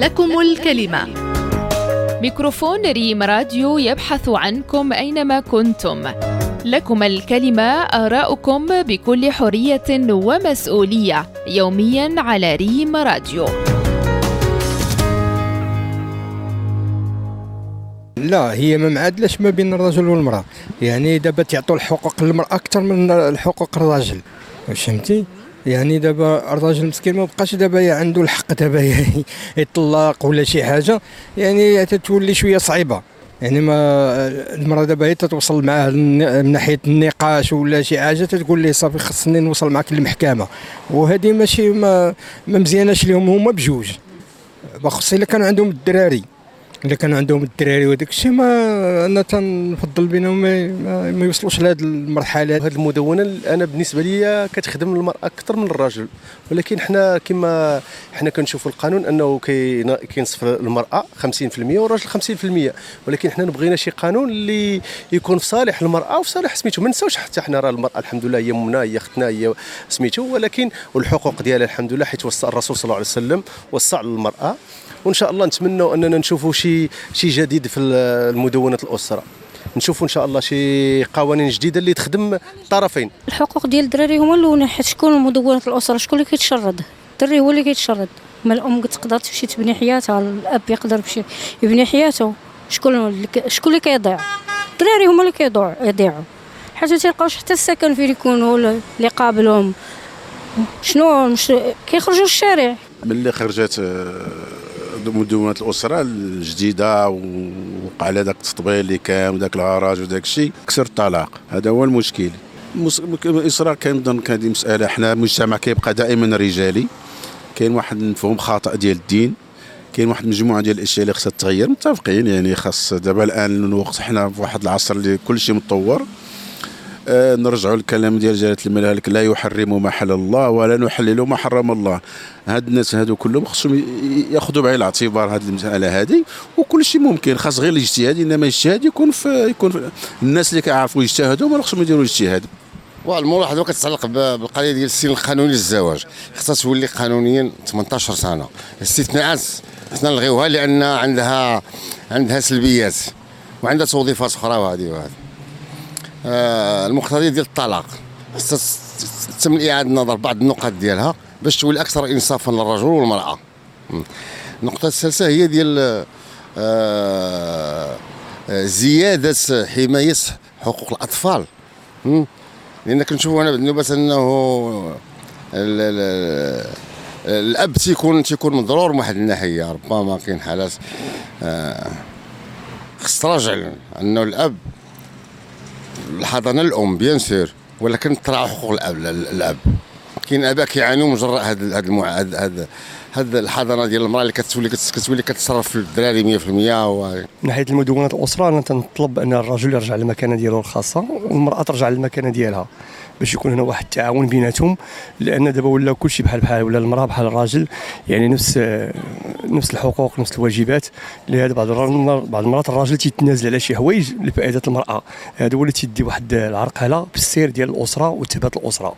لكم الكلمة. ميكروفون ريم راديو يبحث عنكم أينما كنتم. لكم الكلمة آراؤكم بكل حرية ومسؤولية يوميا على ريم راديو. لا هي ما معادلاش ما بين الرجل والمرأة. يعني دابا تعطوا الحقوق للمرأة أكثر من الحقوق الراجل فهمتي؟ يعني دابا الراجل مسكين ما بقاش دابا عنده الحق دابا يطلق ولا شي حاجة. يعني تتولي شوية صعيبة. يعني ما المرأة دابا هي تتوصل معاه من ناحية النقاش ولا شي حاجة تقول ليه صافي خصني نوصل معك للمحكمة. وهذه ماشي ما, ما مزياناش لهم هما بجوج. بخصوص إلا كانوا عندهم الدراري. إلا كان عندهم الدراري وداك الشيء ما أنا تنفضل بينهم ما, ما يوصلوش لهذه المرحلة. هذه المدونة أنا بالنسبة لي كتخدم المرأة أكثر من الرجل. ولكن حنا كما حنا كنشوفوا القانون أنه كينصف المرأة 50% والراجل 50% ولكن حنا بغينا شي قانون اللي يكون في صالح المرأة وفي صالح سميتو. ما نساوش حتى حنا راه المرأة الحمد لله هي منا هي اختنا هي سميتو. ولكن والحقوق ديالها الحمد لله حيت وصى الرسول صلى الله عليه وسلم وصى للمراه وإن شاء الله نتمنوا أننا نشوفوا شي شي جديد في المدونة الأسرة. نشوفوا إن شاء الله شي قوانين جديدة اللي تخدم الطرفين الحقوق ديال الدراري هما الاولى حيت شكون مدونه الأسرة؟ شكون اللي كيتشرد؟ الدري هو اللي كيتشرد. ما الأم تقدر تمشي تبني حياتها الأب يقدر يمشي يبني حياته. شكون اللي شكون اللي كيضيع؟ الدراري هما اللي كيضيعوا يضيعوا. حتى تلقاوش حتى السكن فين يكونوا اللي قابلهم. شنو؟ مش كيخرجوا للشارع. ملي خرجت مدونه الأسرة الجديدة ووقع على ذاك التطبيق اللي كان وداك الهراج وداك الشيء كسر الطلاق. هذا هو المشكل. الاصرار كنظن هذه مسألة. حنا المجتمع كيبقى دائما رجالي. كاين واحد المفهوم خاطئ ديال الدين. كاين واحد المجموعه ديال الأشياء اللي خصها تغير متفقين يعني خاص دابا الآن الوقت حنا في واحد العصر اللي كل شيء متطور. آه نرجعوا للكلام ديال جلاله الملك لا يحرم ما حل الله ولا نحلل ما حرم الله. هاد الناس هادو كلهم خصهم ياخذوا بعين الاعتبار هذه المسألة هذه وكل شيء ممكن. خاص غير الاجتهاد إنما الاجتهاد يكون في يكون في الناس اللي كيعرفوا يجتهدوا ما خصهم يديروا الاجتهاد. والملاحظه كتتعلق بالقضية ديال السن القانوني للزواج. خصها تولي قانونيا 18 سنة. الاستثناءات خصنا نلغيوها لأن عندها عندها سلبيات وعندها توظيفات أخرى وهذه وهذه. المقتضيات ديال الطلاق. تم اعاده النظر بعض النقاط ديالها باش تولي أكثر انصافا للرجل والمرأة. النقطة الثالثة هي ديال آه زيادة حماية حقوق الأطفال. لأن كنشوفوا هنا بالنسبة أنه الأب تيكون تيكون مضرور من واحد الناحية ربما كاين حالات آه خص تراجع انه الأب الحضانه الأم بيان سور ولكن تراعى حقوق الأب الأب. كاين اباء كيعانيوا من جراء هذا هذا هذا هذا الحضانة ديال المرأة اللي كتولي كتولي كتصرف في الدراري 100% و... من ناحية المدونه الأسرة أنا تنطلب أن الرجل يرجع للمكانة ديالو الخاصة والمرأة ترجع للمكانة ديالها. باش يكون هنا واحد التعاون بيناتهم لأن دابا ولا كلشي بحال بحال ولا المرأة بحال الراجل يعني نفس نفس الحقوق نفس الواجبات. لهذا بعض بعض المرات الراجل تيتنازل على شي حوايج لفائده المرأة. هذا هو اللي تيدي واحد العرقلة بالسير ديال الأسرة وثبات الأسرة.